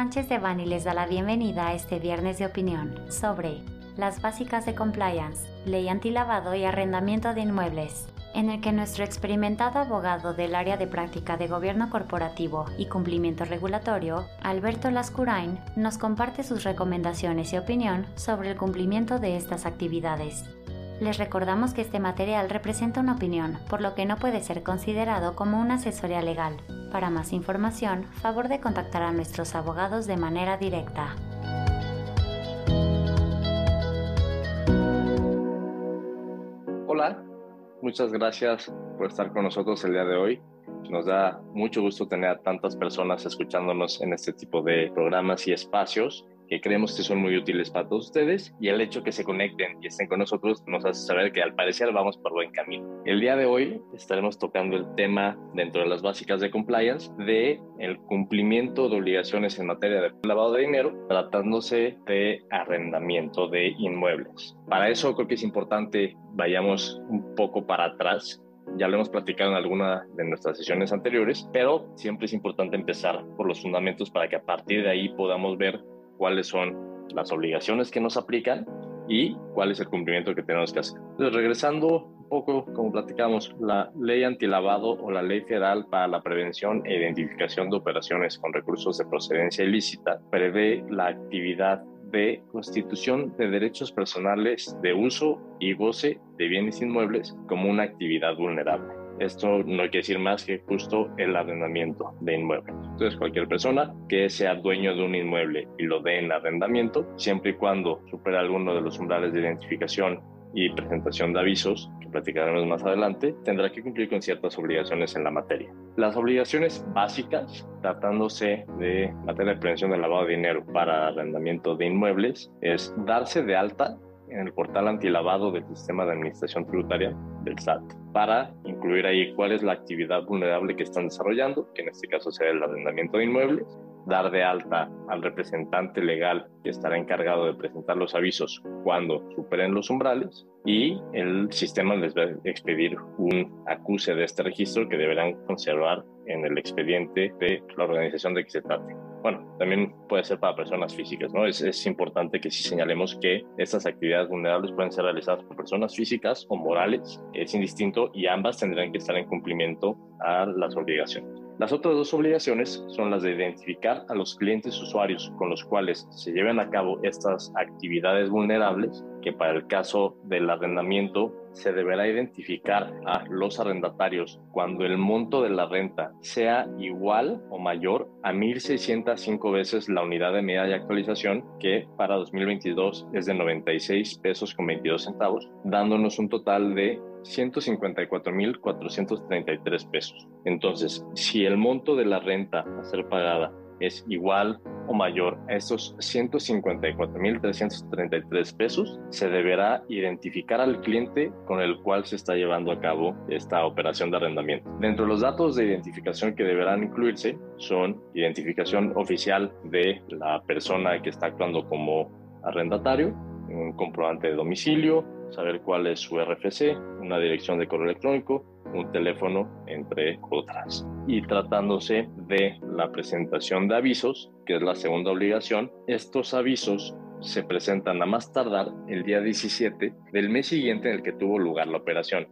Sánchez de Bani les da la bienvenida a este viernes de opinión sobre las básicas de compliance, ley antilavado y arrendamiento de inmuebles, en el que nuestro experimentado abogado del área de práctica de gobierno corporativo y cumplimiento regulatorio, Alberto Lascurain, nos comparte sus recomendaciones y opinión sobre el cumplimiento de estas actividades. Les recordamos que este material representa una opinión, por lo que no puede ser considerado como una asesoría legal. Para más información, favor de contactar a nuestros abogados de manera directa. Hola, muchas gracias por estar con nosotros el día de hoy. Nos da mucho gusto tener a tantas personas escuchándonos en este tipo de programas y espacios que creemos que son muy útiles para todos ustedes y el hecho que se conecten y estén con nosotros nos hace saber que al parecer vamos por buen camino. El día de hoy estaremos tocando el tema dentro de las básicas de compliance de el cumplimiento de obligaciones en materia de lavado de dinero tratándose de arrendamiento de inmuebles. Para eso creo que es importante vayamos un poco para atrás ya lo hemos platicado en alguna de nuestras sesiones anteriores, pero siempre es importante empezar por los fundamentos para que a partir de ahí podamos ver cuáles son las obligaciones que nos aplican y cuál es el cumplimiento que tenemos que hacer. Entonces, regresando un poco, como platicamos, la ley antilavado o la ley federal para la prevención e identificación de operaciones con recursos de procedencia ilícita prevé la actividad de constitución de derechos personales de uso y goce de bienes inmuebles como una actividad vulnerable. Esto no quiere decir más que justo el arrendamiento de Entonces, cualquier persona que sea dueño de un inmueble y lo dé en arrendamiento, siempre y cuando supere alguno de los umbrales de identificación y presentación de avisos, que platicaremos más adelante, tendrá que cumplir con ciertas obligaciones en la materia. Las obligaciones básicas, tratándose de materia de prevención del lavado de dinero para arrendamiento de inmuebles, es darse de alta en el portal antilavado del sistema de administración tributaria del SAT para incluir ahí cuál es la actividad vulnerable que están desarrollando, que en este caso será el arrendamiento de inmuebles, dar de alta al representante legal que estará encargado de presentar los avisos cuando superen los umbrales y el sistema les va a expedir un acuse de este registro que deberán conservar en el expediente de la organización de que se trate. Bueno, también puede ser para personas físicas, ¿no? Es, es importante que sí señalemos que estas actividades vulnerables pueden ser realizadas por personas físicas o morales, es indistinto y ambas tendrán que estar en cumplimiento a las obligaciones. Las otras dos obligaciones son las de identificar a los clientes usuarios con los cuales se lleven a cabo estas actividades vulnerables, que para el caso del arrendamiento se deberá identificar a los arrendatarios cuando el monto de la renta sea igual o mayor a 1.605 veces la unidad de medida de actualización, que para 2022 es de 96 pesos con 22 centavos, dándonos un total de 154.433 pesos. Entonces, si el monto de la renta a ser pagada es igual o mayor a estos 154.333 pesos, se deberá identificar al cliente con el cual se está llevando a cabo esta operación de arrendamiento. Dentro de los datos de identificación que deberán incluirse son identificación oficial de la persona que está actuando como arrendatario, un comprobante de domicilio, saber cuál es su RFC, una dirección de correo electrónico, un teléfono, entre otras. Y tratándose de la presentación de avisos, que es la segunda obligación, estos avisos se presentan a más tardar el día 17 del mes siguiente en el que tuvo lugar la operación.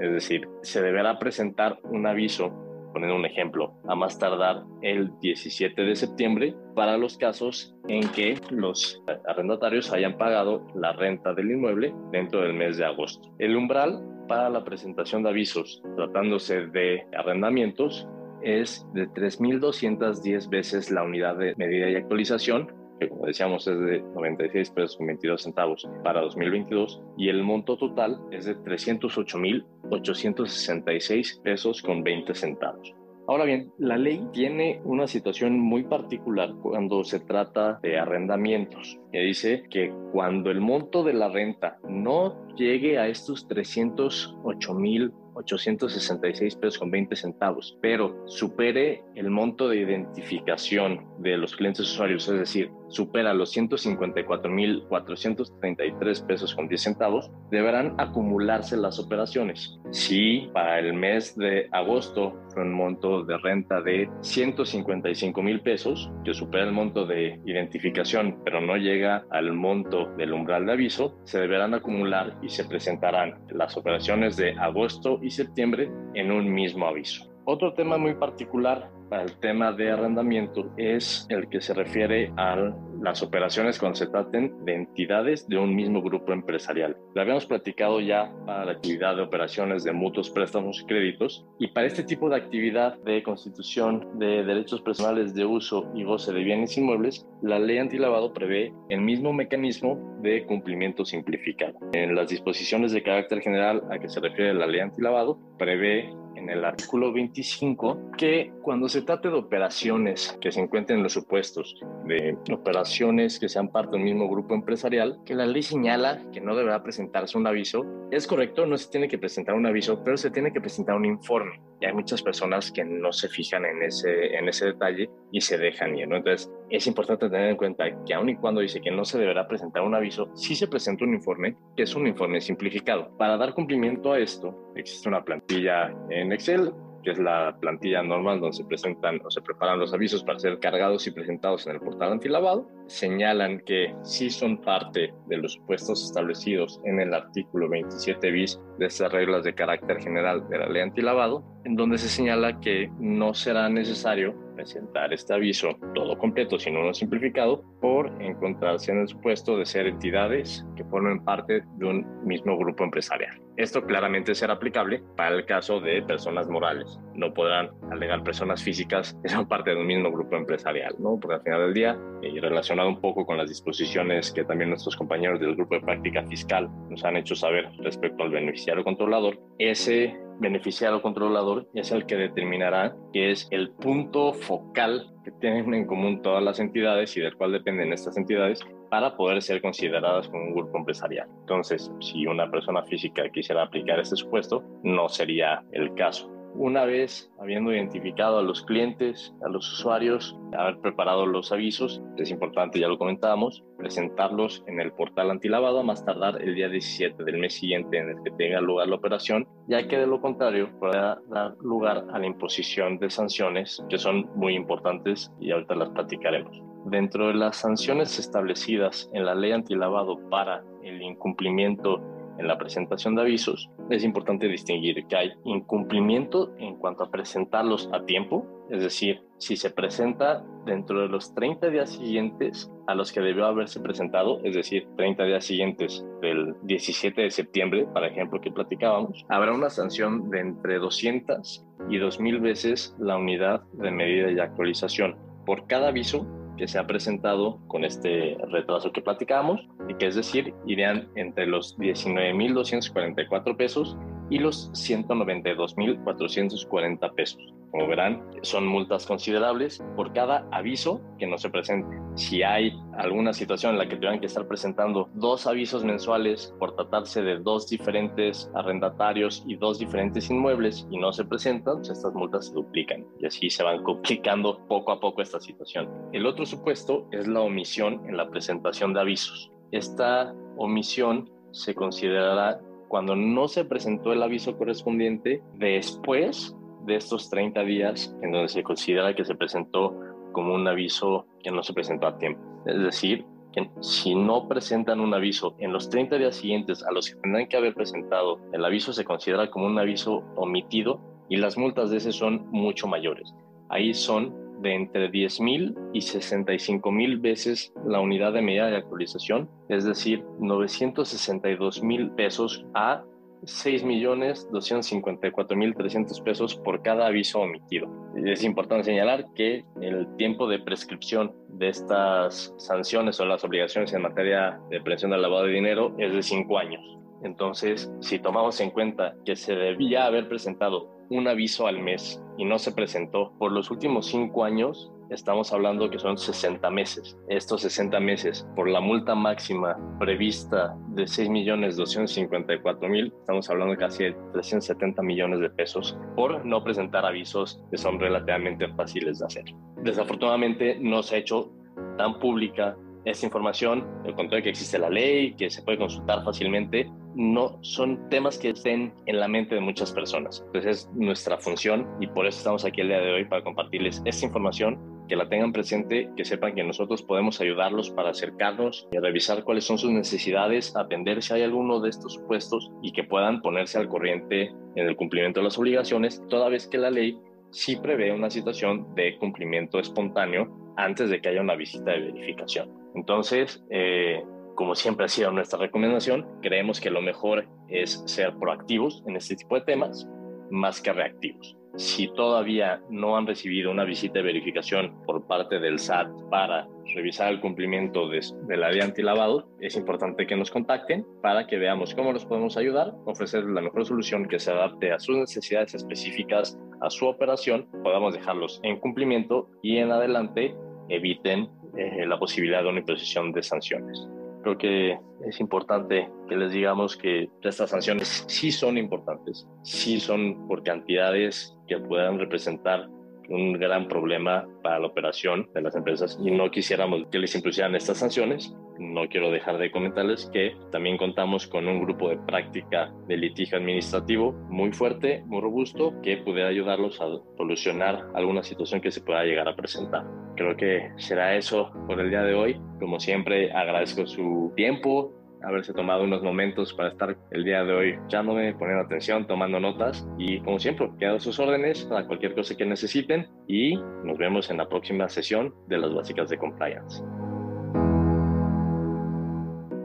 Es decir, se deberá presentar un aviso poniendo un ejemplo, a más tardar el 17 de septiembre para los casos en que los arrendatarios hayan pagado la renta del inmueble dentro del mes de agosto. El umbral para la presentación de avisos tratándose de arrendamientos es de 3.210 veces la unidad de medida y actualización que como decíamos es de 96 pesos con 22 centavos para 2022 y el monto total es de 308.866 pesos con 20 centavos. Ahora bien, la ley tiene una situación muy particular cuando se trata de arrendamientos, que dice que cuando el monto de la renta no llegue a estos 308 mil 866 pesos con 20 centavos, pero supere el monto de identificación de los clientes usuarios, es decir, supera los 154.433 pesos con 10 centavos, deberán acumularse las operaciones. Si para el mes de agosto fue un monto de renta de 155 mil pesos, que supera el monto de identificación, pero no llega al monto del umbral de aviso, se deberán acumular y se presentarán las operaciones de agosto y septiembre en un mismo aviso. Otro tema muy particular el tema de arrendamiento es el que se refiere a las operaciones cuando se traten de entidades de un mismo grupo empresarial. Lo habíamos platicado ya para la actividad de operaciones de mutuos préstamos y créditos y para este tipo de actividad de constitución de derechos personales de uso y goce de bienes inmuebles, la ley antilavado prevé el mismo mecanismo de cumplimiento simplificado. En las disposiciones de carácter general a que se refiere la ley antilavado, prevé en el artículo 25 que cuando se trate de operaciones que se encuentren en los supuestos de operaciones que sean parte del mismo grupo empresarial, que la ley señala que no deberá presentarse un aviso. Es correcto, no se tiene que presentar un aviso, pero se tiene que presentar un informe. Y hay muchas personas que no se fijan en ese, en ese detalle y se dejan ir. ¿no? Entonces, es importante tener en cuenta que aun y cuando dice que no se deberá presentar un aviso, sí se presenta un informe, que es un informe simplificado. Para dar cumplimiento a esto, existe una plantilla en Excel que es la plantilla normal donde se presentan o se preparan los avisos para ser cargados y presentados en el portal antilavado, señalan que sí son parte de los supuestos establecidos en el artículo 27 bis de estas reglas de carácter general de la ley antilavado, en donde se señala que no será necesario presentar este aviso todo completo, sino uno simplificado, por encontrarse en el supuesto de ser entidades que formen parte de un mismo grupo empresarial. Esto claramente será aplicable para el caso de personas morales. No podrán alegar personas físicas que son parte de un mismo grupo empresarial, ¿no? Porque al final del día, y relacionado un poco con las disposiciones que también nuestros compañeros del grupo de práctica fiscal nos han hecho saber respecto al beneficiario controlador, ese beneficiario controlador es el que determinará que es el punto focal que tienen en común todas las entidades y del cual dependen estas entidades para poder ser consideradas como un grupo empresarial. Entonces, si una persona física quisiera aplicar este supuesto, no sería el caso. Una vez habiendo identificado a los clientes, a los usuarios, haber preparado los avisos, es importante, ya lo comentábamos, presentarlos en el portal antilavado a más tardar el día 17 del mes siguiente en el que tenga lugar la operación, ya que de lo contrario podrá dar lugar a la imposición de sanciones que son muy importantes y ahorita las platicaremos. Dentro de las sanciones establecidas en la ley antilavado para el incumplimiento en la presentación de avisos, es importante distinguir que hay incumplimiento en cuanto a presentarlos a tiempo, es decir, si se presenta dentro de los 30 días siguientes a los que debió haberse presentado, es decir, 30 días siguientes del 17 de septiembre, por ejemplo, que platicábamos, habrá una sanción de entre 200 y 2.000 veces la unidad de medida y actualización. Por cada aviso que se ha presentado con este retraso que platicábamos, y que es decir, irían entre los 19.244 pesos y los 192.440 pesos. Como verán, son multas considerables por cada aviso que no se presente. Si hay alguna situación en la que tengan que estar presentando dos avisos mensuales por tratarse de dos diferentes arrendatarios y dos diferentes inmuebles y no se presentan, pues estas multas se duplican y así se van complicando poco a poco esta situación. El otro supuesto es la omisión en la presentación de avisos. Esta omisión se considerará cuando no se presentó el aviso correspondiente después de estos 30 días en donde se considera que se presentó como un aviso que no se presentó a tiempo. Es decir, que si no presentan un aviso en los 30 días siguientes a los que tendrán que haber presentado, el aviso se considera como un aviso omitido y las multas de ese son mucho mayores. Ahí son de entre 10 mil y 65 mil veces la unidad de medida de actualización, es decir, 962 mil pesos a 6 millones 254 mil 300 pesos por cada aviso omitido. Es importante señalar que el tiempo de prescripción de estas sanciones o las obligaciones en materia de prevención del lavado de dinero es de 5 años. Entonces, si tomamos en cuenta que se debía haber presentado un aviso al mes y no se presentó por los últimos cinco años, estamos hablando que son 60 meses. Estos 60 meses, por la multa máxima prevista de 6.254.000, estamos hablando casi de 370 millones de pesos por no presentar avisos que son relativamente fáciles de hacer. Desafortunadamente no se ha hecho tan pública esta información, el control de que existe la ley, que se puede consultar fácilmente, no son temas que estén en la mente de muchas personas. Entonces es nuestra función y por eso estamos aquí el día de hoy para compartirles esta información, que la tengan presente, que sepan que nosotros podemos ayudarlos para acercarnos y revisar cuáles son sus necesidades, atender si hay alguno de estos supuestos y que puedan ponerse al corriente en el cumplimiento de las obligaciones, toda vez que la ley sí prevé una situación de cumplimiento espontáneo antes de que haya una visita de verificación. Entonces, eh, como siempre ha sido nuestra recomendación, creemos que lo mejor es ser proactivos en este tipo de temas más que reactivos. Si todavía no han recibido una visita de verificación por parte del SAT para revisar el cumplimiento de, la ley antilavado, es importante que nos contacten para que veamos cómo los podemos ayudar, ofrecer la mejor solución que se adapte a sus necesidades específicas, a su operación, podamos dejarlos en cumplimiento y en adelante eviten eh, la posibilidad de una imposición de sanciones. Creo que es importante que les digamos que estas sanciones sí son importantes, sí son por cantidades que puedan representar un gran problema para la operación de las empresas y no quisiéramos que les impusieran estas sanciones. No quiero dejar de comentarles que también contamos con un grupo de práctica de litigio administrativo muy fuerte, muy robusto, que pudiera ayudarlos a solucionar alguna situación que se pueda llegar a presentar. Creo que será eso por el día de hoy. Como siempre, agradezco su tiempo, haberse tomado unos momentos para estar el día de hoy escuchándome, poniendo atención, tomando notas y como siempre, quedo sus órdenes para cualquier cosa que necesiten y nos vemos en la próxima sesión de las básicas de compliance.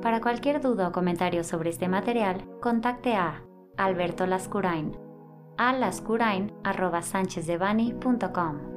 Para cualquier duda o comentario sobre este material, contacte a Alberto Lascurain a lascurain.com.